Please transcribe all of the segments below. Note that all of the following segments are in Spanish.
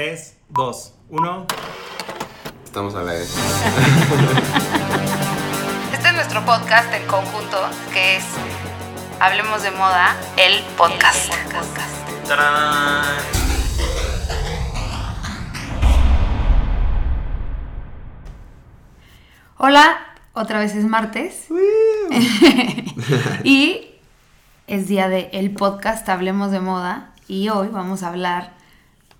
3, 2, 1. Estamos a la vez. Este es nuestro podcast en conjunto, que es Hablemos de Moda, el podcast. ¡Tarán! Hola, otra vez es martes. y es día de el podcast Hablemos de Moda. Y hoy vamos a hablar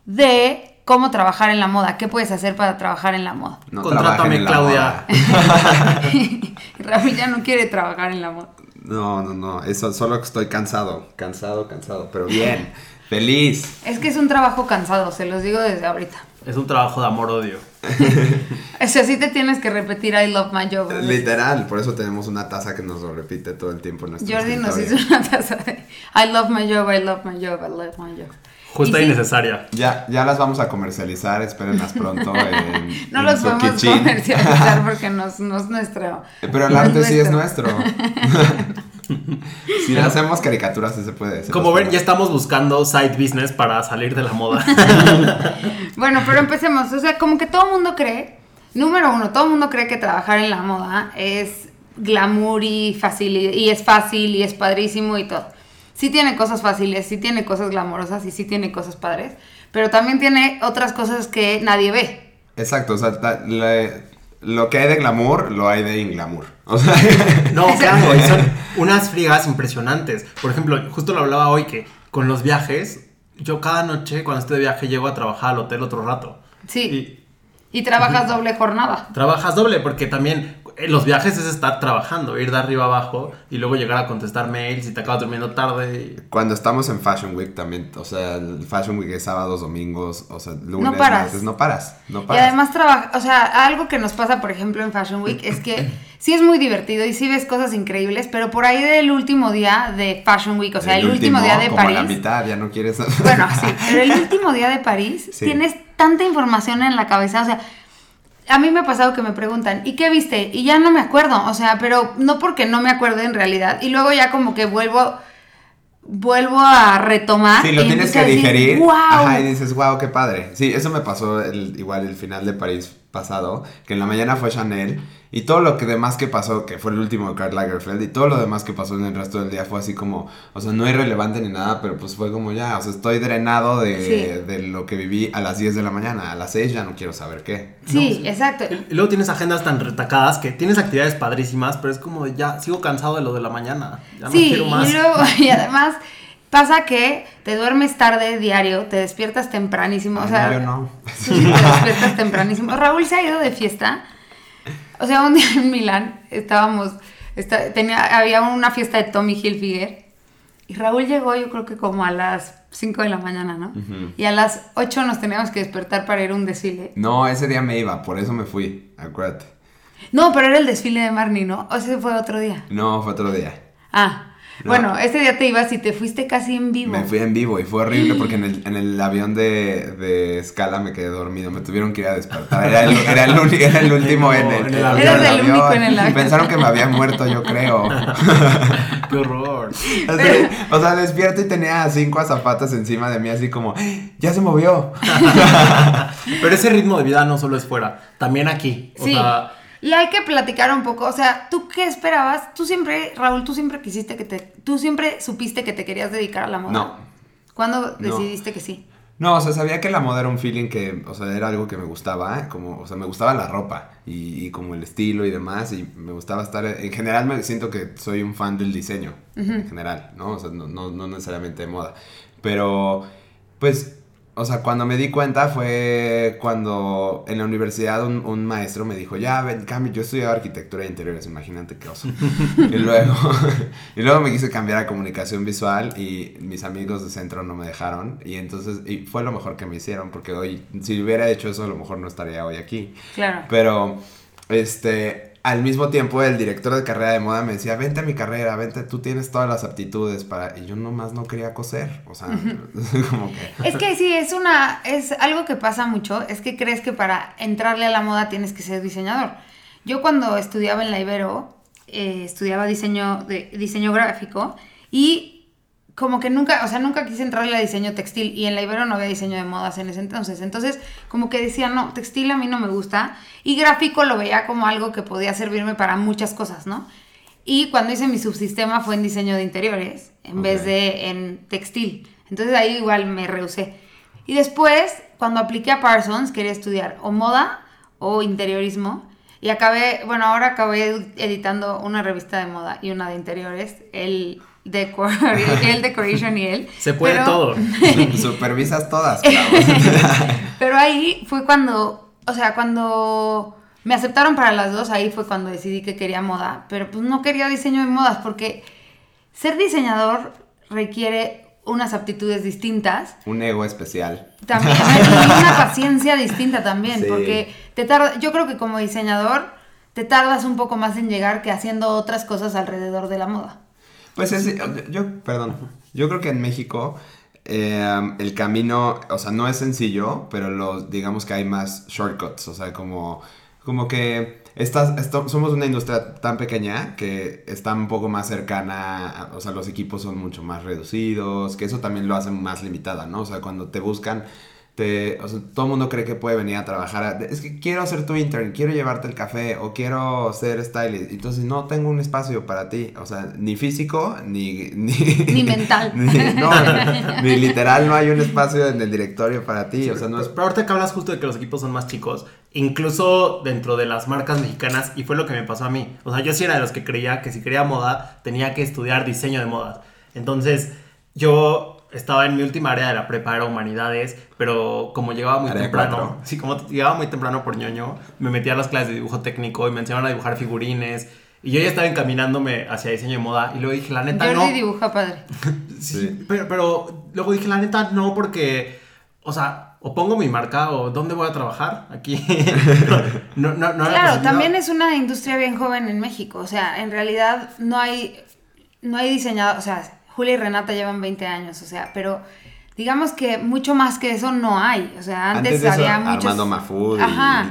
de cómo trabajar en la moda. ¿Qué puedes hacer para trabajar en la moda? No Contrátame, Claudia. Raúl ya no quiere trabajar en la moda. No, no, no. Eso solo que estoy cansado. Cansado, cansado. Pero bien. Feliz. Es que es un trabajo cansado, se los digo desde ahorita. Es un trabajo de amor-odio. O sea, sí te tienes que repetir I love my job. Literal. Por eso tenemos una taza que nos lo repite todo el tiempo en nuestro Jordi nos hizo una taza de I love my job, I love my job, I love my job. Justa y, sí, necesaria. Ya, ya las vamos a comercializar. Espérenlas pronto. En, No en los podemos kitchen. comercializar porque no, es- no es nuestro. Pero el no arte sí es nuestro. si hacemos caricaturas, sí se puede. se Como ven, ya estamos buscando side business para salir de la moda. Bueno, pero empecemos. O sea, como que todo el mundo cree, número uno, todo el mundo cree que trabajar en la moda es glamour y fácil y, y es fácil y es padrísimo y todo. Sí tiene cosas fáciles, sí tiene cosas glamorosas y sí tiene cosas padres, pero también tiene otras cosas que nadie ve. Exacto, o sea, ta- le- lo que hay de glamour, lo hay de inglamour. O sea, No, claro, y son unas friegas impresionantes. Por ejemplo, justo lo hablaba hoy que con los viajes, yo cada noche cuando estoy de viaje llego a trabajar al hotel otro rato. Sí. Y Y trabajas doble jornada. trabajas doble porque también los viajes es estar trabajando, ir de arriba abajo y luego llegar a contestar mails y te acabas durmiendo tarde. y- cuando estamos en Fashion Week también, o sea, el Fashion Week es sábados, domingos, o sea, lunes, No paras. martes, no paras, no Y paras. además trabaja, o sea, algo que nos pasa, por ejemplo, en Fashion Week es que sí es muy divertido y sí ves cosas increíbles, pero por ahí del último día de Fashion Week, o sea, el, último, día de como a la París. mitad, ya no quieres. Bueno, sí, pero el último día de París Sí. tienes tanta información en la cabeza, o sea, a mí me ha pasado que me preguntan, ¿y qué viste? Y ya no me acuerdo, o sea, pero no porque no me acuerdo en realidad, y luego ya como que vuelvo vuelvo a retomar Sí, lo y tienes que a decir, digerir. ¡Wow! Ajá, y dices, wow, qué padre. Sí, eso me pasó el- igual el final de París pasado, que en la mañana fue Chanel, y todo lo que demás que pasó, que fue el último de Karl Lagerfeld, y todo lo demás que pasó en el resto del día fue así como, o sea, no irrelevante ni nada, pero pues fue como ya, o sea, estoy drenado de, Sí. de lo que viví a las 10 de la mañana, a las 6 ya no quiero saber qué. Sí, exacto. Y luego tienes agendas tan retacadas que tienes actividades padrísimas, pero es como ya sigo cansado de lo de la mañana. Ya no Sí, quiero más. y luego, y además pasa que te duermes tarde diario, te despiertas tempranísimo, o Ay, sea, no, yo no. sí te despiertas tempranísimo. Raúl se ha ido de fiesta. O sea, un día en Milán estábamos, está- tenía, había una fiesta de Tommy Hilfiger y Raúl llegó yo creo que como a las 5 de la mañana, ¿no? Y a las 8 nos teníamos que despertar para ir a un desfile. No, ese día me iba, por eso me fui, acuérdate. No, pero era el desfile de Marnie, ¿no? O ese fue otro día. No, fue otro día. Ah, No. bueno, ese día te ibas y te fuiste casi en vivo. Me fui en vivo y fue horrible porque en el, en el avión de, de escala me quedé dormido. Me tuvieron que ir a despertar. Era el, era el, era el último en el, En el avión. Eras el único en el avión. Pensaron que me había muerto, yo creo. Qué horror. Así, o sea, despierto y tenía cinco zapatos encima de mí, así como, ya se movió. Pero ese ritmo de vida no solo es fuera, también aquí. O Sí. sea, y hay que platicar un poco, o sea, ¿tú qué esperabas? Tú siempre, Raúl, tú siempre quisiste que te, tú siempre supiste que te querías dedicar a la moda. No. ¿Cuándo No. decidiste que sí? No, o sea, sabía que la moda era un feeling que, o sea, era algo que me gustaba, ¿eh? como, o sea, me gustaba la ropa y, y como el estilo y demás, y me gustaba estar, en general me siento que soy un fan del diseño, en general, ¿no? O sea, no, no, no necesariamente de moda, pero, pues, o sea, cuando me di cuenta fue cuando en la universidad un, un maestro me dijo, ya, ven, cambio, yo estudiaba arquitectura de interiores, imagínate qué oso. y luego, y luego me quise cambiar a comunicación visual y mis amigos de centro no me dejaron. Y entonces, y fue lo mejor que me hicieron, porque hoy, si hubiera hecho eso, a lo mejor no estaría hoy aquí. Claro. Pero, este, al mismo tiempo el director de carrera de moda me decía, vente a mi carrera, vente, tú tienes todas las aptitudes para... Y yo nomás no quería coser, o sea, como que... Es que sí, es una, es algo que pasa mucho, es que crees que para entrarle a la moda tienes que ser diseñador. Yo cuando estudiaba en la Ibero, eh, estudiaba diseño, de, diseño gráfico y como que nunca, o sea, nunca quise entrarle a diseño textil y en la Ibero no había diseño de modas en ese entonces. Entonces, como que decía, no, textil a mí no me gusta y gráfico lo veía como algo que podía servirme para muchas cosas, ¿no? Y cuando hice mi subsistema fue en diseño de interiores en vez de en textil. Entonces ahí igual me rehusé. Y después, cuando apliqué a Parsons, quería estudiar o moda o interiorismo. Y acabé, bueno, ahora acabé editando una revista de moda y una de interiores, el, decor, el Decoration y él. Se puede todo. Supervisas todas, Pero ahí fue cuando, o sea, cuando me aceptaron para las dos, ahí fue cuando decidí que quería moda, pero pues no quería diseño de modas porque ser diseñador requiere unas aptitudes distintas. Un ego especial. También, y una paciencia distinta también, porque te tarda, yo creo que como diseñador te tardas un poco más en llegar que haciendo otras cosas alrededor de la moda. Pues es, yo, perdón, yo creo que en México eh, el camino, o sea, no es sencillo, pero los, digamos que hay más shortcuts, o sea, como como que estas, somos una industria tan pequeña que está un poco más cercana, o sea, los equipos son mucho más reducidos, que eso también lo hace más limitada, ¿no? O sea, cuando te buscan o sea, todo el mundo cree que puede venir a trabajar. es que quiero ser tu intern, quiero llevarte el café o quiero ser stylist. Entonces no tengo un espacio para ti. O sea, ni físico, ni... Ni, mental. Ni, no, ni literal no hay un espacio en el directorio para ti. o sea, no es... Pero ahorita que hablas justo de que los equipos son más chicos, incluso dentro de las marcas mexicanas, y fue lo que me pasó a mí. O sea, yo sí era de los que creía que si quería moda, tenía que estudiar diseño de modas. Entonces, yo estaba en mi última área de la prepa, era humanidades, pero como llegaba muy temprano, sí, como llegaba muy temprano por ñoño, me metía a las clases de dibujo técnico y me enseñaron a dibujar figurines. Y yo ya estaba encaminándome hacia diseño de moda y luego dije, la neta no. no. dibuja padre. sí, Pero, pero luego dije, la neta no, porque, o sea, o pongo mi marca o dónde voy a trabajar aquí. no, no, no claro, también es una industria bien joven en México. O sea, en realidad no hay, no hay diseñado, o sea, Julia y Renata llevan 20 años, o sea, pero digamos que mucho más que eso no hay. O sea, antes, había muchos... Armando Mafud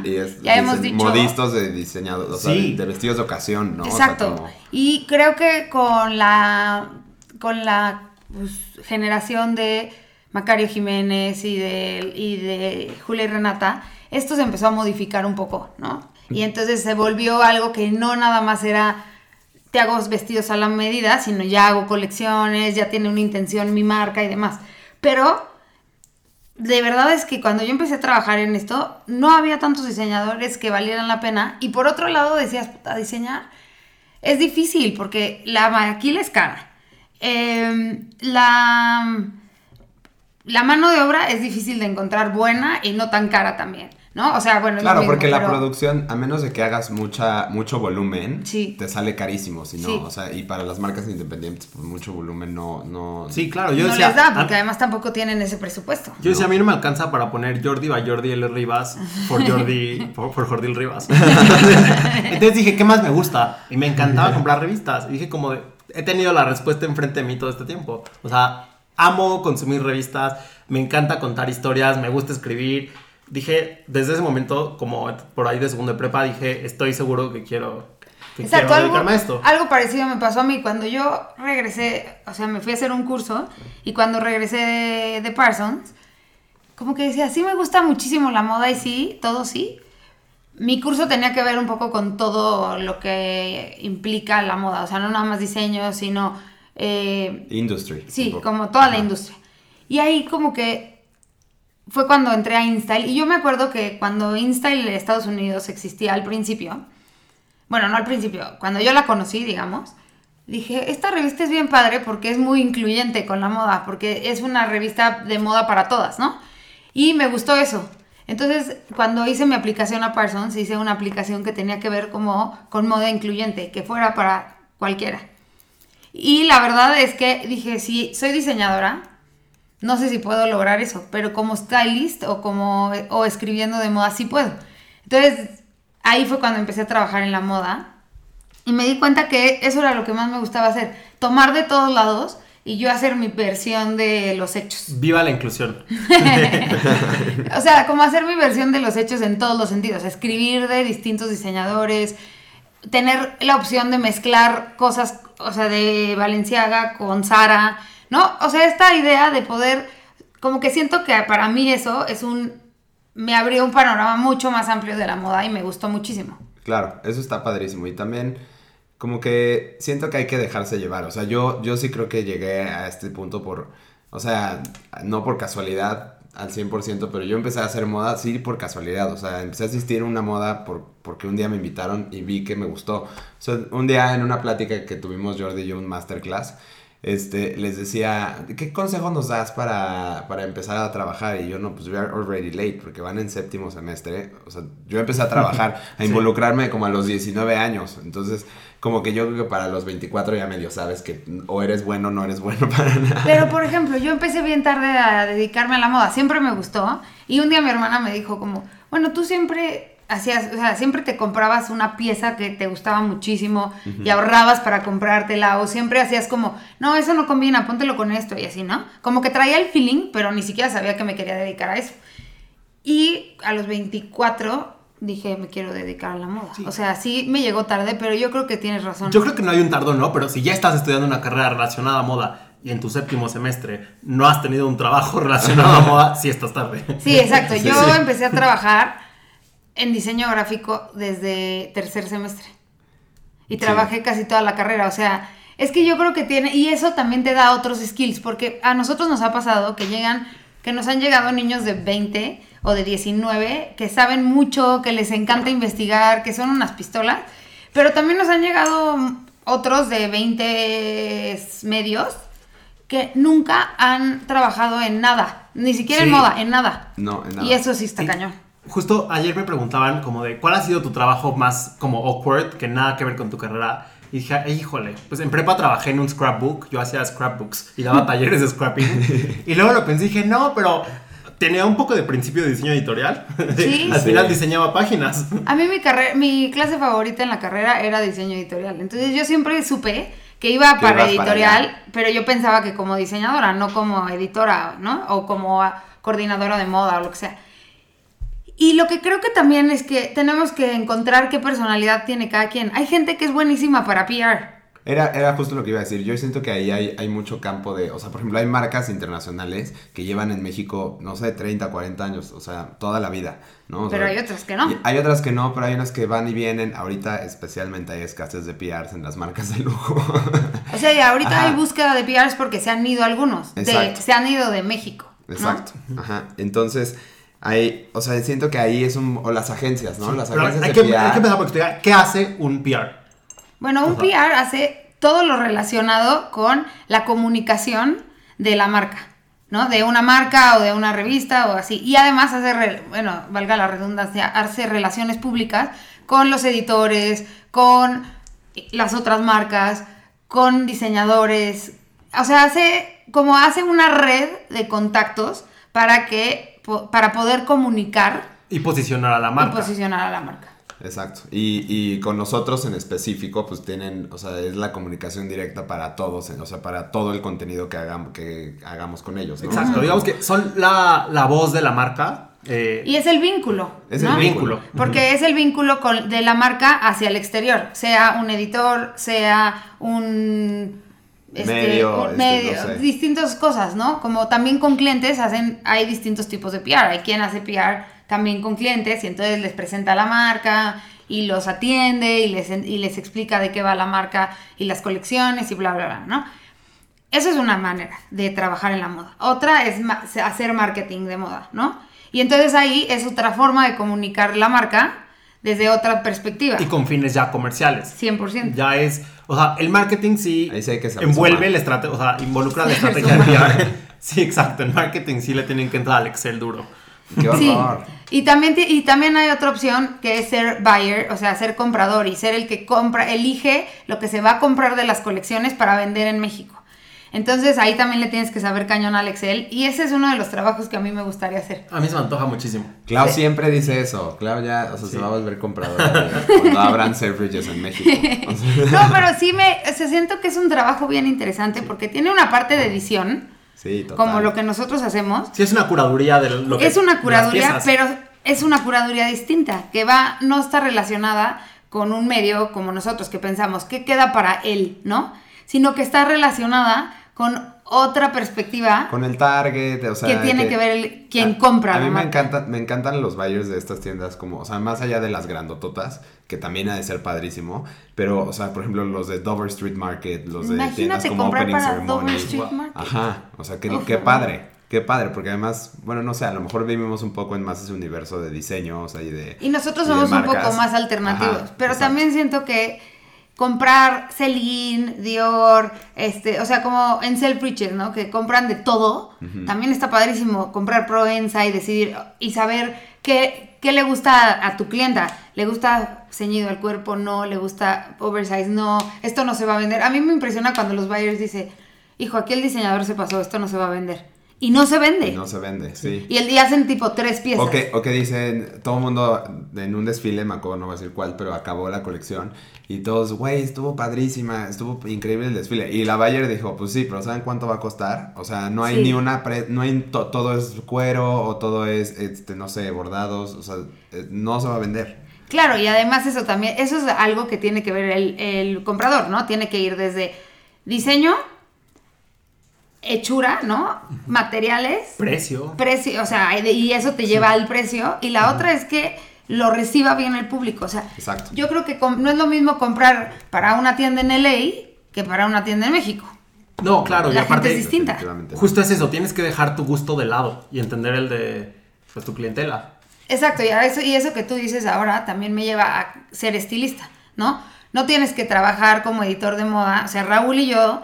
y, ya hemos dicho... modistas de diseñadores, o sea, de, vestidos de ocasión, ¿no? Exacto. Y creo que con la, con la pues, generación de Macario Jiménez y de, y de Julia y Renata, esto se empezó a modificar un poco, ¿no? Y entonces se volvió algo que no nada más era te hago vestidos a la medida, sino ya hago colecciones, ya tiene una intención mi marca y demás. Pero de verdad es que cuando yo empecé a trabajar en esto, no había tantos diseñadores que valieran la pena. Y por otro lado decías, a diseñar es difícil porque la maquila es cara. Em, la, la mano de obra es difícil de encontrar buena y no tan cara también. ¿No? O sea, bueno, Claro, porque la producción, a menos de que hagas mucha, mucho volumen, te sale carísimo, si no, o sea, y para las marcas independientes, pues mucho volumen no, no... Sí, claro, yo no les da, porque además tampoco tienen ese presupuesto. Yo decía, a mí no me alcanza para poner Jordi va Jordi L. Rivas por Jordi, por, Jordi Rivas. Entonces dije, ¿qué más me gusta? Y me encantaba comprar revistas. Y dije como, he tenido la respuesta enfrente de mí todo este tiempo. O sea, amo consumir revistas, me encanta contar historias, me gusta escribir dije, desde ese momento, como por ahí de segundo de prepa, dije, estoy seguro que quiero, que quiero dedicarme a esto. Algo parecido me pasó a mí cuando yo regresé, o sea, me fui a hacer un curso y cuando regresé de, Parsons, como que decía, sí me gusta muchísimo la moda y sí, todo sí. Mi curso tenía que ver un poco con todo lo que implica la moda, o sea, no nada más diseño, sino... Eh, Industry. Sí, como toda la industria. Y ahí como que fue cuando entré a InStyle. Y yo me acuerdo que cuando InStyle en Estados Unidos existía al principio, bueno, no al principio, cuando yo la conocí, digamos, dije, esta revista es bien padre porque es muy incluyente con la moda, porque es una revista de moda para todas, ¿no? Y me gustó eso. Entonces, cuando hice mi aplicación a Parsons, hice una aplicación que tenía que ver como con moda incluyente, que fuera para cualquiera. Y la verdad es que dije, si soy diseñadora, no sé si puedo lograr eso, pero como stylist o como o escribiendo de moda sí puedo. Entonces, ahí fue cuando empecé a trabajar en la moda y me di cuenta que eso era lo que más me gustaba hacer, tomar de todos lados y yo hacer mi versión de los hechos. Viva la inclusión. o sea, como hacer mi versión de los hechos en todos los sentidos, escribir de distintos diseñadores, tener la opción de mezclar cosas, o sea, de Valenciaga con Sara, ¿no? O sea, esta idea de poder, como que siento que para mí eso es un, me abrió un panorama mucho más amplio de la moda y me gustó muchísimo. Claro, eso está padrísimo. Y también como que siento que hay que dejarse llevar. O sea, yo, yo sí creo que llegué a este punto por, o sea, no por casualidad al 100%, pero yo empecé a hacer moda sí por casualidad. O sea, empecé a asistir a una moda por, porque un día me invitaron y vi que me gustó. O sea, un día en una plática que tuvimos Jordi y yo, un masterclass, este, les decía, ¿qué consejo nos das para, para, empezar a trabajar? Y yo, no, pues we are already late, porque van en séptimo semestre. O sea, yo empecé a trabajar, a involucrarme como a los 19 años. Entonces, como que yo creo que para los 24 ya medio sabes que o eres bueno o no eres bueno para nada. Pero, por ejemplo, yo empecé bien tarde a dedicarme a la moda. Siempre me gustó. Y un día mi hermana me dijo como, bueno, tú siempre hacías, o sea, siempre te comprabas una pieza que te gustaba muchísimo y ahorrabas para comprártela o siempre hacías como, no, eso no combina, póntelo con esto y así, ¿no? Como que traía el feeling, pero ni siquiera sabía que me quería dedicar a eso. Y a los 24 dije, me quiero dedicar a la moda. O sea, sí me llegó tarde, pero yo creo que tienes razón. Yo creo que no hay un tardón, ¿no? Pero si ya estás estudiando una carrera relacionada a moda y en tu séptimo semestre no has tenido un trabajo relacionado a moda, sí estás tarde. Sí, exacto. Yo empecé a trabajar en diseño gráfico desde tercer semestre. Y trabajé casi toda la carrera. O sea, es que yo creo que tiene, y eso también te da otros skills, porque a nosotros nos ha pasado que llegan, que nos han llegado niños de 20 o de 19 que saben mucho, que les encanta investigar, que son unas pistolas, pero también nos han llegado otros de 20 medios que nunca han trabajado en nada, ni siquiera en moda, en nada. No, en nada. Y eso sí está cañón. Justo ayer me preguntaban como de cuál ha sido tu trabajo más como awkward, que nada que ver con tu carrera. Y dije, híjole, pues en prepa trabajé en un scrapbook, yo hacía scrapbooks y daba talleres de scrapping. y luego lo pensé y dije, no, pero tenía un poco de principio de diseño editorial. Sí. Al final diseñaba páginas. A mí mi, carrera, mi clase favorita en la carrera era diseño editorial. Entonces yo siempre supe que iba para editorial, pero yo pensaba que como diseñadora, no como editora, ¿no? O como coordinadora de moda o lo que sea. Y lo que creo que también es que tenemos que encontrar qué personalidad tiene cada quien. Hay gente que es buenísima para PR. Era, era justo lo que iba a decir. Yo siento que ahí hay, hay mucho campo de. O sea, por ejemplo, hay marcas internacionales que llevan en México, no sé, 30, 40 años. O sea, toda la vida. ¿no? pero hay otras que no. Hay otras que no, pero hay unas que van y vienen. Ahorita, especialmente, hay escasez de PRs en las marcas de lujo. o sea, ahorita hay búsqueda de PRs porque se han ido algunos. De, se han ido de México. Exacto. Ajá. Entonces hay, o sea, siento que ahí es un, o las agencias, ¿no? las agencias hay, que, hay que empezar por explicar qué hace un PR. Bueno, un PR hace todo lo relacionado con la comunicación de la marca, ¿no? De una marca o de una revista o así. Y además hace, bueno, valga la redundancia, hace relaciones públicas con los editores, con las otras marcas, con diseñadores. O sea, hace como hace una red de contactos para que para poder comunicar. Y posicionar a la marca. Y posicionar a la marca. Exacto. Y, y, con nosotros en específico, pues tienen, o sea, es la comunicación directa para todos, o sea, para todo el contenido que hagamos, que hagamos con ellos. Exacto. Digamos que son la, la voz de la marca. Eh, y es el vínculo. Es el vínculo. Porque es el vínculo con, de la marca hacia el exterior. Sea un editor, sea un este, medio, este, distintas cosas, ¿no? Como también con clientes hacen, hay distintos tipos de PR. Hay quien hace PR también con clientes y entonces les presenta la marca y los atiende y les, y les explica de qué va la marca y las colecciones y bla, bla, bla, ¿no? Eso es una manera de trabajar en la moda. Otra es hacer marketing de moda, ¿no? Y entonces ahí es otra forma de comunicar la marca desde otra perspectiva. Y con fines ya comerciales. 100%. Ya es, o sea, el marketing sí, envuelve la estrategia, o sea, involucra la estrategia de PR. sí, exacto, el marketing sí le tienen que entrar al Excel duro. Qué horror. Y también, y también hay otra opción que es ser buyer, o sea, ser comprador y ser el que compra, elige lo que se va a comprar de las colecciones para vender en México. Entonces ahí también le tienes que saber cañón al Excel y ese es uno de los trabajos que a mí me gustaría hacer. A mí se me antoja muchísimo. Clau siempre dice eso. Clau ya, o sea, se va a volver compradora cuando abran Selfridges en México. no, pero sí me, se siento que es un trabajo bien interesante porque tiene una parte de edición. Sí, total. Como lo que nosotros hacemos. Sí, es una curaduría de lo que... Es una curaduría, pero es una curaduría distinta, que va, no está relacionada con un medio como nosotros, que pensamos, ¿qué queda para él, no? Sino que está relacionada con otra perspectiva Con el target, o sea... que tiene que, ver el, quien compra. A mí me, encanta, me encantan los buyers de estas tiendas, como, o sea, más allá de las grandototas, que también ha de ser padrísimo, pero, o sea, por ejemplo, los de Dover Street Market, los de tiendas Imagínate como comprar Opening para Ceremony. Dover Street Market. Ajá, o sea, Uf, qué padre, qué padre, porque además, bueno, no sé, a lo mejor vivimos un poco en más ese universo de diseño, o sea, y de... Y nosotros somos un poco más alternativos. Ajá, pero exacto. también siento que comprar Celine, Dior, este, o sea, como en Selfridges, ¿no? Que compran de todo. También está padrísimo comprar Provenza y decidir y saber qué, qué le gusta a, a tu clienta. ¿Le gusta ceñido al cuerpo? No. ¿Le gusta oversize? No. Esto no se va a vender. A mí me impresiona cuando los buyers dicen, hijo, aquí el diseñador se pasó, esto no se va a vender. Y no se vende. Y no se vende, sí. Y el día hacen tipo tres piezas. O que, o que dicen, todo el mundo en un desfile, me acuerdo, no voy a decir cuál, pero acabó la colección. Y todos, güey, estuvo padrísima, estuvo increíble el desfile. Y la Bayer dijo, pues sí, pero ¿saben cuánto va a costar? O sea, no hay Sí. ni una, pre- no hay, to- todo es cuero o todo es, este, no sé, bordados. O sea, eh, no se va a vender. Claro, y además eso también, eso es algo que tiene que ver el, el comprador, ¿no? Tiene que ir desde diseño, hechura, ¿no? Materiales, Precio. precio, o sea, y eso te lleva al precio. Y la otra es que lo reciba bien el público. O sea, Exacto. yo creo que no es lo mismo comprar para una tienda en LA que para una tienda en México. No, claro, y La gente aparte, es distinta. Justo es eso, tienes que dejar tu gusto de lado y entender el de pues, tu clientela. Exacto, y, eso, y eso que tú dices ahora también me lleva a ser estilista, ¿no? No tienes que trabajar como editor de moda. O sea, Raúl y yo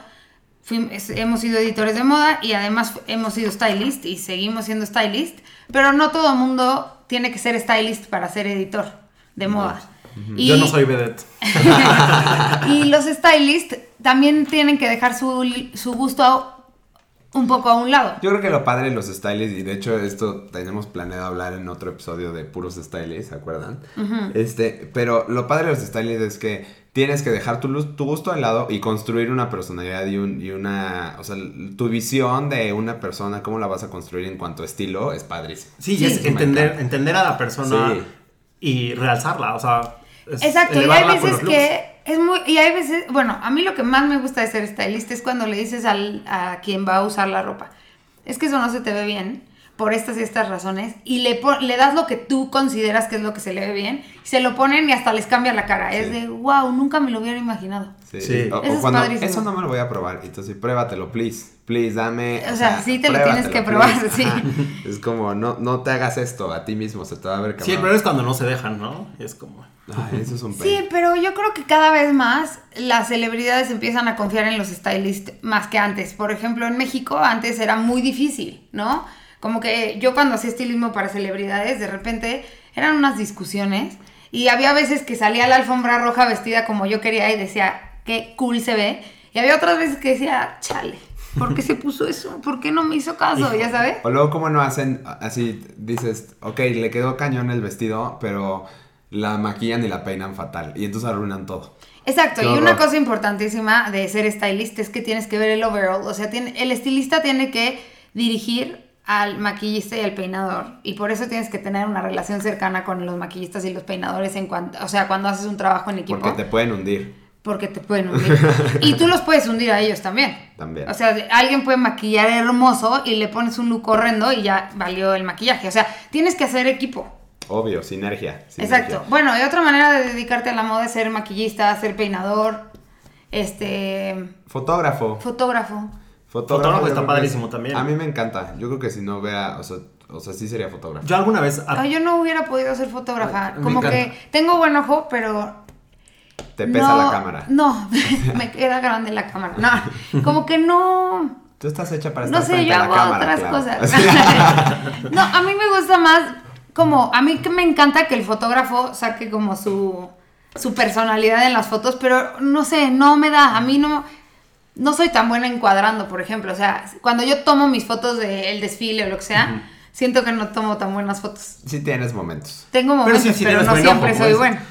hemos sido editores de moda y además hemos sido stylist y seguimos siendo stylist, pero no todo el mundo tiene que ser stylist para ser editor de moda. Y- Yo no soy vedette. y los stylists también tienen que dejar su, su gusto un poco a un lado. Yo creo que lo padre de los stylists, y de hecho esto tenemos planeado hablar en otro episodio de puros stylists, ¿se acuerdan? Este, pero lo padre de los stylists es que tienes que dejar tu, luz- tu gusto de lado y construir una personalidad y, un- y una, o sea, tu visión de una persona, cómo la vas a construir en cuanto a estilo, es padrísimo. Sí, Sí. y es entender, entender a la persona Sí. y realzarla, o sea, es Exacto, y hay veces que es muy, y hay veces, bueno, a mí lo que más me gusta de ser stylist es cuando le dices al, a quien va a usar la ropa, es que eso no se te ve bien por estas y estas razones, y le, pon- le das lo que tú consideras que es lo que se le ve bien, y se lo ponen y hasta les cambia la cara, es Sí. de, wow, nunca me lo hubiera imaginado. Sí. Sí. O, o Eso es cuando, padrísimo. eso no me lo voy a probar. Entonces, pruébatelo, please. Please, dame. O sea, sí te lo tienes que probar, sí. Ajá. Es como, no, no te hagas esto a ti mismo, se te va a ver Sí, cabrón. problema es cuando no se dejan, ¿no? Es como... Ay, eso es un Sí, pero yo creo que cada vez más las celebridades empiezan a confiar en los stylists más que antes. Por ejemplo, en México antes era muy difícil, ¿no? Como que yo cuando hacía estilismo para celebridades, de repente eran unas discusiones y había veces que salía a la alfombra roja vestida como yo quería y decía, qué cool se ve. Y había otras veces que decía, chale, ¿por qué se puso eso? ¿Por qué no me hizo caso? ¿Ya sabes? O luego, ¿cómo no hacen así? Dices, ok, le quedó cañón el vestido, pero la maquillan y la peinan fatal. Y entonces arruinan todo. Exacto, Qué y una cosa importantísima de ser stylist es que tienes que ver el overall, o sea, tiene, el estilista tiene que dirigir al maquillista y al peinador, y por eso tienes que tener una relación cercana con los maquillistas y los peinadores en cuanto, o sea, cuando haces un trabajo en equipo, Porque te pueden hundir porque te pueden hundir. y tú los puedes hundir a ellos también. también. O sea, alguien puede maquillar hermoso y le pones un look horrendo y ya valió el maquillaje. O sea, tienes que hacer equipo. Obvio, sinergia. sinergia. Exacto. Bueno, y otra manera de dedicarte a la moda es ser maquillista, ser peinador, este, Fotógrafo. fotógrafo. Fotógrafo yo está que padrísimo es- también. A mí me encanta. Yo creo que si no vea, o sea, o sea sí sería fotógrafo. Yo alguna vez... Ay, yo no hubiera podido ser fotógrafa. Ay, Como que tengo buen ojo, pero Te pesa no, la cámara. No, me queda grande la cámara. No, como que no. Tú estás hecha para estar No sé, frente yo a la hago cámara, otras cosas. no, a mí me gusta más como, a mí que me encanta que el fotógrafo saque como su, su personalidad en las fotos, pero no sé, no me da, a mí no, no soy tan buena encuadrando, por ejemplo. O sea, cuando yo tomo mis fotos del desfile o lo que sea, siento que no tomo tan buenas fotos. sí tienes momentos. Tengo Pero momentos, sí, pero, sí no siempre ojo, soy pues. buena.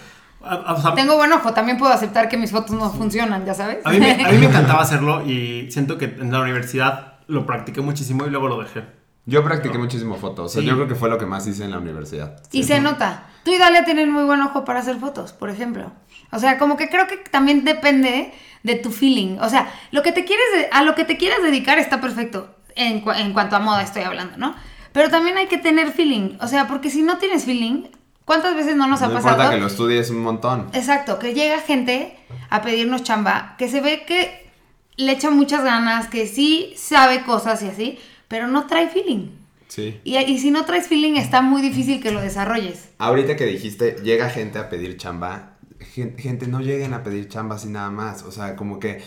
o sea, Tengo buen ojo, también puedo aceptar que mis fotos no funcionan, ya sabes. A mí, me, a mí me encantaba hacerlo y siento que en la universidad lo practiqué muchísimo y luego lo dejé. Yo practiqué muchísimo fotos. O sea, Sí. yo creo que fue lo que más hice en la universidad. Y se nota. Tú y Dalia tienen muy buen ojo para hacer fotos, por ejemplo. O sea, como que creo que también depende de tu feeling. O sea, lo que te quieres de- a lo que te quieras dedicar está perfecto. En, cua- en cuanto a moda estoy hablando, ¿no? Pero también hay que tener feeling. O sea, porque si no tienes feeling, ¿cuántas veces no nos ha No pasado? importa que lo estudies un montón. Exacto, que llega gente a pedirnos chamba, que se ve que le echa muchas ganas, que sí sabe cosas y así, pero no trae feeling. Sí. Y, y si no traes feeling, está muy difícil que lo desarrolles. Ahorita que dijiste, llega gente a pedir chamba, gen- gente, no lleguen a pedir chamba así nada más. O sea, como que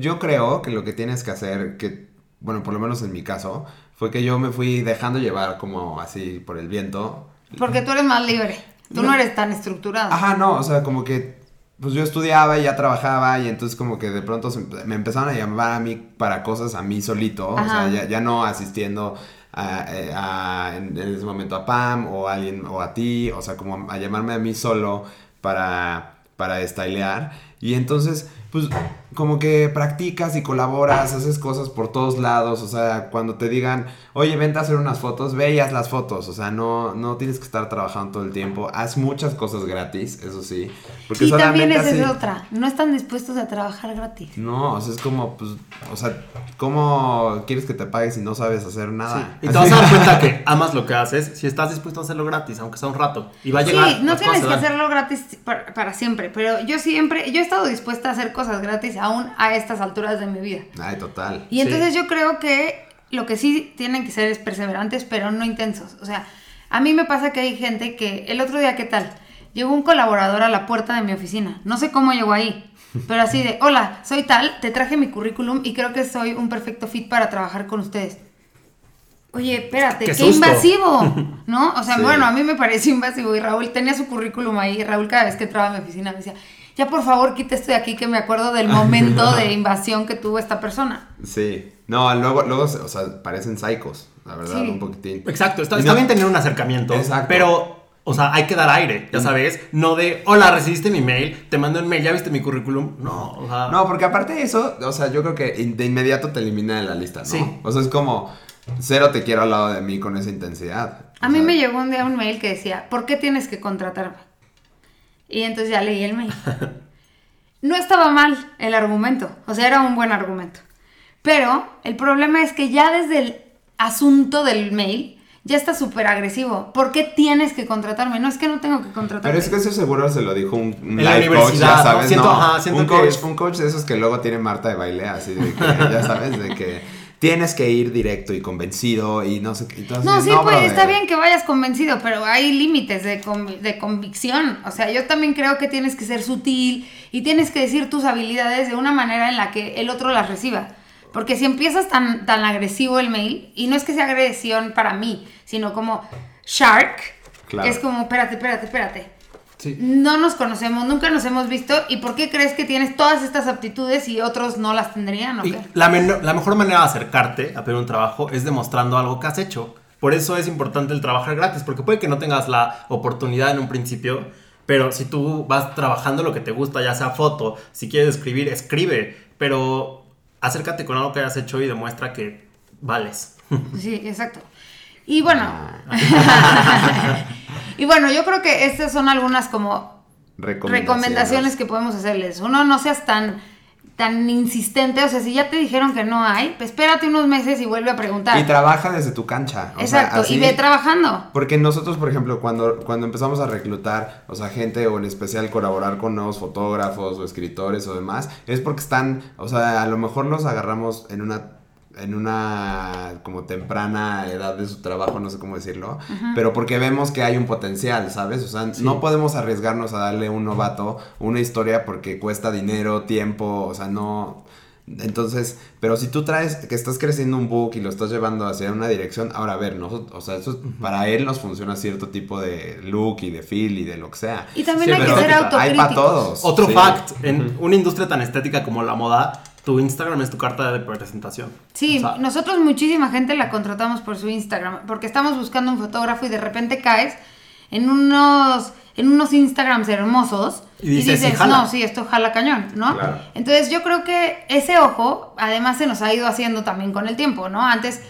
yo creo que lo que tienes que hacer, que, bueno, por lo menos en mi caso, fue que yo me fui dejando llevar como así por el viento. Porque tú eres más libre. Tú no, No. eres tan estructurado. Ajá, no, o sea, como que pues yo estudiaba y ya trabajaba y entonces como que de pronto se- me empezaron a llamar a mí para cosas a mí solito, o sea, ya, ya no asistiendo a, eh, a- en, ese momento a Pam o a alguien o a ti, o sea, como a llamarme a mí solo para, para stylear. Y entonces pues como que practicas y colaboras, haces cosas por todos lados, o sea, cuando te digan, oye, vente a hacer unas fotos, ve y haz las fotos, o sea, no, no tienes que estar trabajando todo el tiempo, haz muchas cosas gratis, eso sí, porque y también esa es otra. No están dispuestos a trabajar gratis. No, o sea, es como, pues, o sea, ¿cómo quieres que te pagues si no sabes hacer nada? Y te vas a dar cuenta que amas lo que haces si estás dispuesto a hacerlo gratis, aunque sea un rato. Y va a llegar. Sí, no tienes cosas que hacerlo gratis para, para siempre, pero yo siempre, yo he estado dispuesta a hacer cosas gratis aún a estas alturas de mi vida. Ay, total. Y entonces yo creo que lo que sí tienen que ser es perseverantes, pero no intensos. O sea, a mí me pasa que hay gente que el otro día, ¿qué tal? Llegó un colaborador a la puerta de mi oficina. No sé cómo llegó ahí, pero así de, hola, soy tal, te traje mi currículum y creo que soy un perfecto fit para trabajar con ustedes. Oye, espérate, Qué invasivo, ¿no? O sea, Sí. bueno, a mí me pareció invasivo y Raúl tenía su currículum ahí. Raúl cada vez que entraba a mi oficina me decía, ya por favor quita esto de aquí que me acuerdo del momento de invasión que tuvo esta persona. Sí. No, luego, luego, o sea, parecen psicos, la verdad, Sí. un poquitín. Exacto, está, está no- bien tener un acercamiento. Exacto. Pero, o sea, hay que dar aire, ya sabes. No de, hola, recibiste mi mail, te mando el mail, ya viste mi currículum. No, o sea. No, porque aparte de eso, o sea, yo creo que de inmediato te elimina de la lista, ¿no? Sí. O sea, es como, cero te quiero al lado de mí con esa intensidad. A O mí sea, me llegó un día un mail que decía, ¿por qué tienes que contratarme? Y entonces ya leí el mail. No estaba mal el argumento, o sea, era un buen argumento. Pero el problema es que ya desde el asunto del mail ya está súper agresivo. ¿Por qué tienes que contratarme? No es que no tengo que contratarme. Pero es que eso seguro se lo dijo un, En la life coach, universidad, ya ¿no? sabes, Siento- ¿no? ajá, siento un que coach, un coach de esos que luego tiene Marta de baile, así de que, ya sabes, de que tienes que ir directo y convencido y no sé qué. No, sí, pues brother". está bien que vayas convencido, pero hay límites de, de convicción. O sea, yo también creo que tienes que ser sutil y tienes que decir tus habilidades de una manera en la que el otro las reciba. Porque si empiezas tan, tan agresivo el mail, y no es que sea agresión para mí, sino como shark, Claro. es como, espérate, espérate, espérate. Sí. No nos conocemos, nunca nos hemos visto, ¿y por qué crees que tienes todas estas aptitudes y otros no las tendrían? ¿o Y la, la mejor manera de acercarte a pedir un trabajo es demostrando algo que has hecho. Por eso es importante el trabajar gratis, porque puede que no tengas la oportunidad en un principio, pero si tú vas trabajando lo que te gusta, ya sea foto, si quieres escribir, escribe, pero acércate con algo que hayas hecho y demuestra que vales. Sí, exacto. Y bueno, y bueno, yo creo que estas son algunas como recomendaciones que podemos hacerles. Uno, no seas tan tan insistente, o sea, si ya te dijeron que no hay, pues espérate unos meses y vuelve a preguntar. Y trabaja desde tu cancha. o sea, Exacto, así- y ve trabajando. Porque nosotros, por ejemplo, cuando, cuando empezamos a reclutar, o sea, gente o en especial colaborar con nuevos fotógrafos o escritores o demás, es porque están, o sea, a lo mejor los agarramos en una en una como temprana edad de su trabajo, no sé cómo decirlo, pero porque vemos que hay un potencial, ¿sabes? O sea, no podemos arriesgarnos a darle a un novato una historia porque cuesta dinero, tiempo, o sea, no... Entonces, pero si tú traes que estás creciendo un book y lo estás llevando hacia una dirección, ahora a ver, nosotros, o sea, eso es- para él nos funciona cierto tipo de look y de feel y de lo que sea. Y también Sí, hay que ser autocríticos. Hay para todos. Otro sí. fact, en una industria tan estética como la moda, tu Instagram es tu carta de presentación. Sí, O sea, nosotros muchísima gente la contratamos por su Instagram, porque estamos buscando un fotógrafo y de repente caes en unos en unos Instagrams hermosos Y dices, no, sí, esto jala cañón, ¿no? Claro. Entonces yo creo que ese ojo, además se nos ha ido haciendo también con el tiempo, ¿no? Antes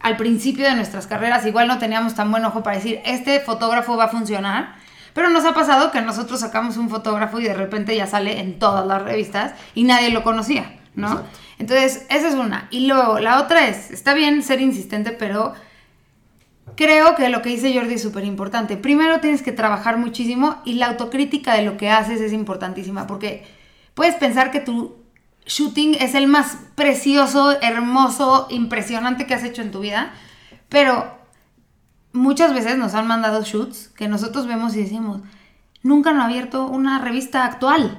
al principio de nuestras carreras igual no teníamos tan buen ojo para decir, este fotógrafo va a funcionar. Pero nos ha pasado que nosotros sacamos un fotógrafo y de repente ya sale en todas las revistas y nadie lo conocía, ¿no? Exacto. Entonces, esa es una. Y luego, la otra es, está bien ser insistente, pero creo que lo que dice Jordi es súper importante. Primero tienes que trabajar muchísimo y la autocrítica de lo que haces es importantísima porque puedes pensar que tu shooting es el más precioso, hermoso, impresionante que has hecho en tu vida, pero muchas veces nos han mandado shoots que nosotros vemos y decimos, nunca no ha abierto una revista actual.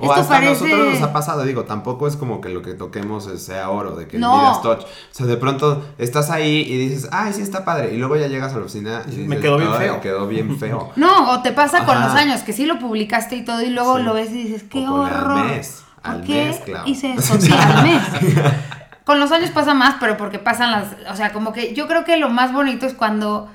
O Esto hasta a parece... nosotros nos ha pasado, digo, tampoco es como que lo que toquemos sea oro, de que No. Midas touch. O sea, de pronto estás ahí y dices, ay, sí está padre. Y luego ya llegas a la oficina y dices, Me quedó bien "Ay, feo". Me quedó bien feo. No, o te pasa con los años, que sí lo publicaste y todo, y luego Sí. lo ves y dices, qué O horror. mes, ¿Por al qué mes, claro. hice eso? Sí, al mes. Con los años pasa más, pero porque pasan las... O sea, como que yo creo que lo más bonito es cuando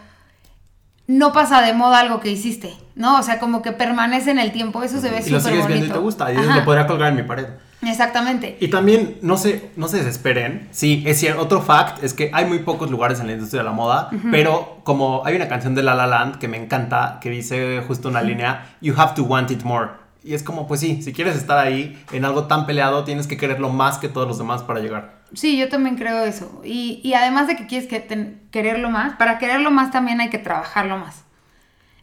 no pasa de moda algo que hiciste, ¿no? O sea, como que permanece en el tiempo, eso se ve Y lo súper sigues bonito. viendo y te gusta. Y Ajá, lo podría colgar en mi pared. Exactamente. Y también, no se, no se desesperen. Sí, es cierto. Otro fact es que hay muy pocos lugares en la industria de la moda, pero como hay una canción de La La Land que me encanta, que dice justo una línea, You have to want it more. Y es como, pues sí, si quieres estar ahí en algo tan peleado, tienes que quererlo más que todos los demás para llegar. Sí, yo también creo eso. Y, y además de que quieres que quererlo más, para quererlo más también hay que trabajarlo más.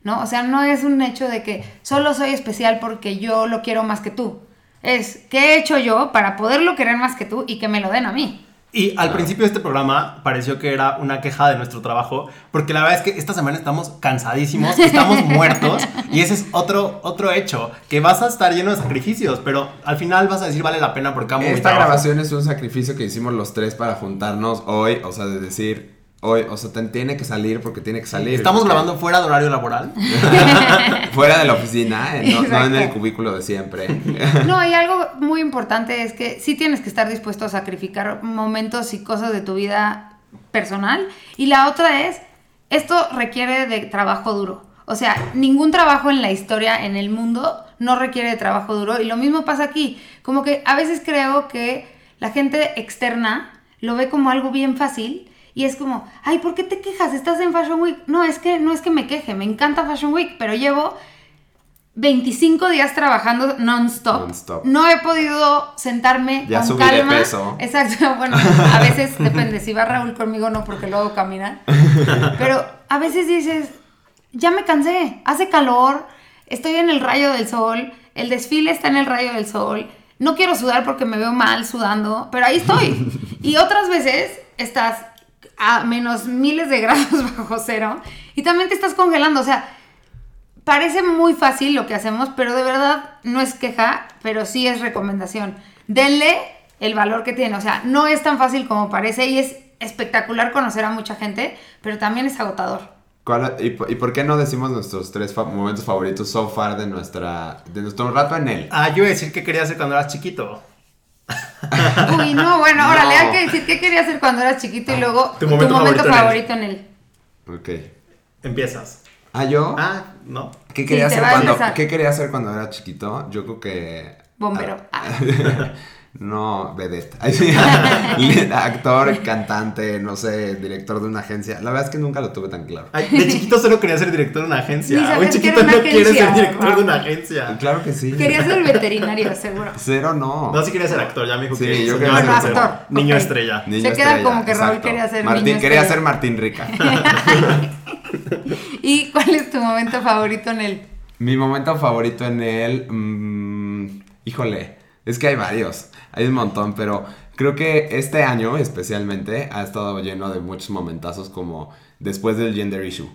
¿No? O sea, no es un hecho de que solo soy especial porque yo lo quiero más que tú. Es, ¿qué he hecho yo para poderlo querer más que tú y que me lo den a mí? Y al principio de este programa pareció que era una queja de nuestro trabajo, porque la verdad es que esta semana estamos cansadísimos, estamos muertos, y ese es otro, otro hecho, que vas a estar lleno de sacrificios, pero al final vas a decir vale la pena porque amo mi Esta trabajo. grabación es un sacrificio que hicimos los tres para juntarnos hoy, o sea, de decir, hoy, o sea, te- tiene que salir porque tiene que salir. Estamos grabando fuera de horario laboral. Fuera de la oficina, eh, no, no en el cubículo de siempre. No, y algo muy importante es que sí tienes que estar dispuesto a sacrificar momentos y cosas de tu vida personal. Y la otra es, esto requiere de trabajo duro. O sea, ningún trabajo en la historia, en el mundo, no requiere de trabajo duro. Y lo mismo pasa aquí. Como que a veces creo que la gente externa lo ve como algo bien fácil. Y es como, ay, ¿por qué te quejas? Estás en Fashion Week. No, es que no es que me queje, me encanta Fashion Week, pero llevo 25 días trabajando non-stop. Non-stop. No he podido sentarme Ya con calma. peso. Exacto. Bueno, a veces depende. Si va Raúl conmigo, no, porque luego camina. Pero a veces dices, ya me cansé. Hace calor. Estoy en el rayo del sol. El desfile está en el rayo del sol. No quiero sudar porque me veo mal sudando, pero ahí estoy. Y otras veces estás a menos miles de grados bajo cero y también te estás congelando. O sea, Parece muy fácil lo que hacemos, pero de verdad no es queja, pero sí es recomendación. Denle el valor que tiene. O sea, no es tan fácil como parece y es espectacular conocer a mucha gente, pero también es agotador. ¿Cuál- y, por- y por qué no decimos nuestros tres fa- momentos favoritos so far de nuestra de nuestro rato en él? Ah, yo iba a decir que quería hacer cuando eras chiquito. Uy, no, bueno, órale, No. hay que decir qué querías hacer cuando eras chiquito y luego Tu momento favorito en él. favorito en él. Ok. Empiezas. Ah, yo. Ah, no. ¿Qué quería Sí, hacer cuando qué quería hacer cuando era chiquito? Yo creo que Bombero. Ah. no, vedette. Actor, cantante, no sé, director de una agencia. La verdad es que nunca lo tuve tan claro. Ay, de chiquito solo quería ser director de una agencia. Un que chiquito no quiere agencia, ser director de una agencia. Claro que sí. Quería ser veterinario, seguro. Cero no. No, sí quería ser actor, ya me dijo Sí, que yo quería ser ser actor. Niño estrella. Niño Se queda estrella, como que Raúl quería ser Martín, niño quería estrella. ser Martín Rica. ¿Y cuál es tu momento favorito en él? Mi momento favorito en él, mm, híjole, es que hay varios, hay un montón, pero creo que este año especialmente ha estado lleno de muchos momentazos como después del gender issue.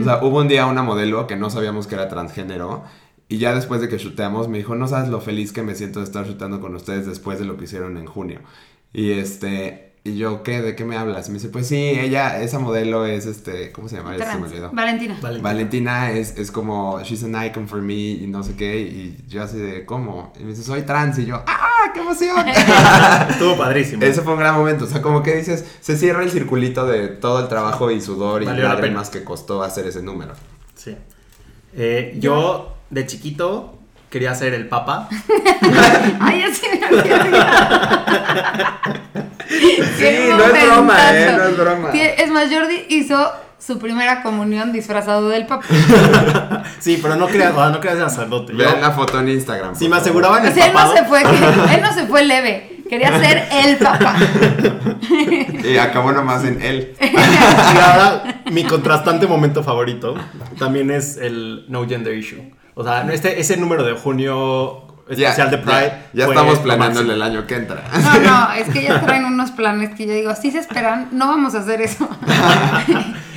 O sea, hubo un día una modelo que no sabíamos que era transgénero y ya después de que chuteamos me dijo, no sabes lo feliz que me siento de estar chuteando con ustedes después de lo que hicieron en junio. Y este... Y yo, ¿qué? ¿De qué me hablas? Me dice, pues sí, ella, esa modelo es este, ¿cómo se llama? Ya se me Trans. olvidó. Valentina. Vale. Valentina es, es como, she's an icon for me y no sé qué, y yo así de, ¿cómo? Y me dice, soy trans, y yo, ¡ah, qué emoción! Estuvo padrísimo. Ese fue un gran momento, o sea, como que dices, se cierra el circulito de todo el trabajo y sudor y Valió la lágrimas que costó hacer ese número. Sí. Eh, yo, de chiquito, quería ser el papa. Ay, ya se me había. Qué no es broma, eh, no es broma. Es más, Jordi hizo su primera comunión disfrazado del papa. Sí, pero no creas, o no creas sacerdote. Vean la foto en Instagram. si me aseguraban O el sea, él no se fue, él no se fue leve. Quería ser el papa. Y acabó nomás en él. y ahora mi contrastante momento favorito también es el No Gender Issue. O sea, este, ese número de junio especial de Pride. Ya, ya fue estamos planeando el año que entra. No, no, es que ya traen unos planes que yo digo, si se esperan, no vamos a hacer eso.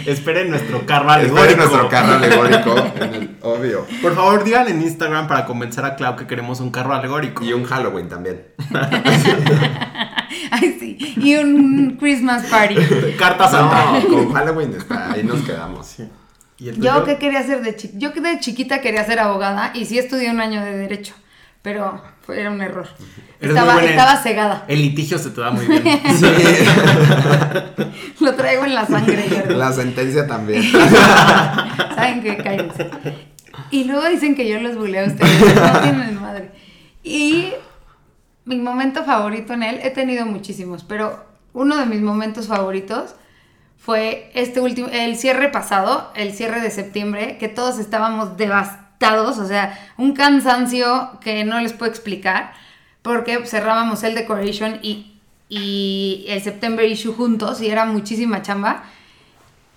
Esperen nuestro carro Esperen alegórico. nuestro carro alegórico. en el- obvio. Por favor, digan en Instagram para convencer a Clau que queremos un carro alegórico. Y un Halloween también. Ay, sí. Y un Christmas party. Carta Santa. No, con Halloween está, ahí nos quedamos. ¿Y el Yo que quería ser de chiquita, yo que de chiquita quería ser abogada y sí estudié un año de derecho, pero fue, era un error. Estaba, estaba cegada. El litigio se te da muy bien. Lo traigo en la sangre. La sentencia también. Saben que cállense. Y luego dicen que yo los buleo a ustedes. No tienen madre. Y mi momento favorito en él, he tenido muchísimos, pero uno de mis momentos favoritos fue este último, el cierre pasado, el cierre de septiembre, que todos estábamos devastados, o sea, un cansancio que no les puedo explicar, porque cerrábamos el Decoration y, y el September Issue juntos y era muchísima chamba.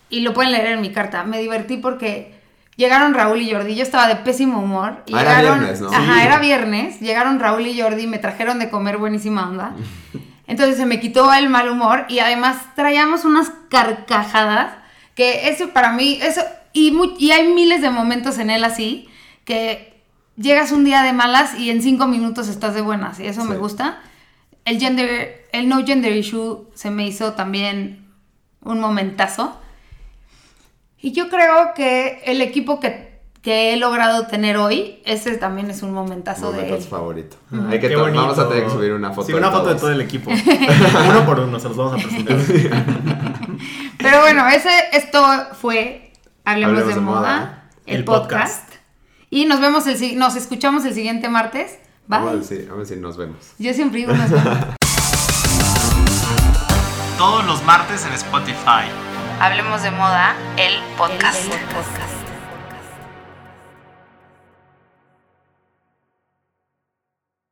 Y lo pueden leer en mi carta. Me divertí porque llegaron Raúl y Jordi. Yo estaba de pésimo humor. Y Ah, era llegaron, viernes, ¿no? Ajá, Sí. era viernes. Llegaron Raúl y Jordi, me trajeron de comer buenísima onda. Entonces se me quitó el mal humor y además traíamos unas carcajadas que eso para mí, eso, y, hay miles de momentos en él así, que llegas un día de malas y en cinco minutos estás de buenas y eso me gusta. El gender, el no gender issue se me hizo también un momentazo. Y yo creo que el equipo que, que he logrado tener hoy, ese también es un momentazo de él. Momentos favorito. Hay que vamos a tener que subir una foto. Sí, una foto de todo el equipo. uno por uno, se los vamos a presentar. Pero bueno, ese, esto fue Hablemos, Hablemos de, de moda, Moda, el, el podcast. podcast. Y nos vemos el si- nos escuchamos el siguiente martes. Bye. Vamos a decir, vamos a decir, nos vemos. Yo siempre digo nos vemos. Todos los martes en Spotify. Hablemos de moda, el podcast.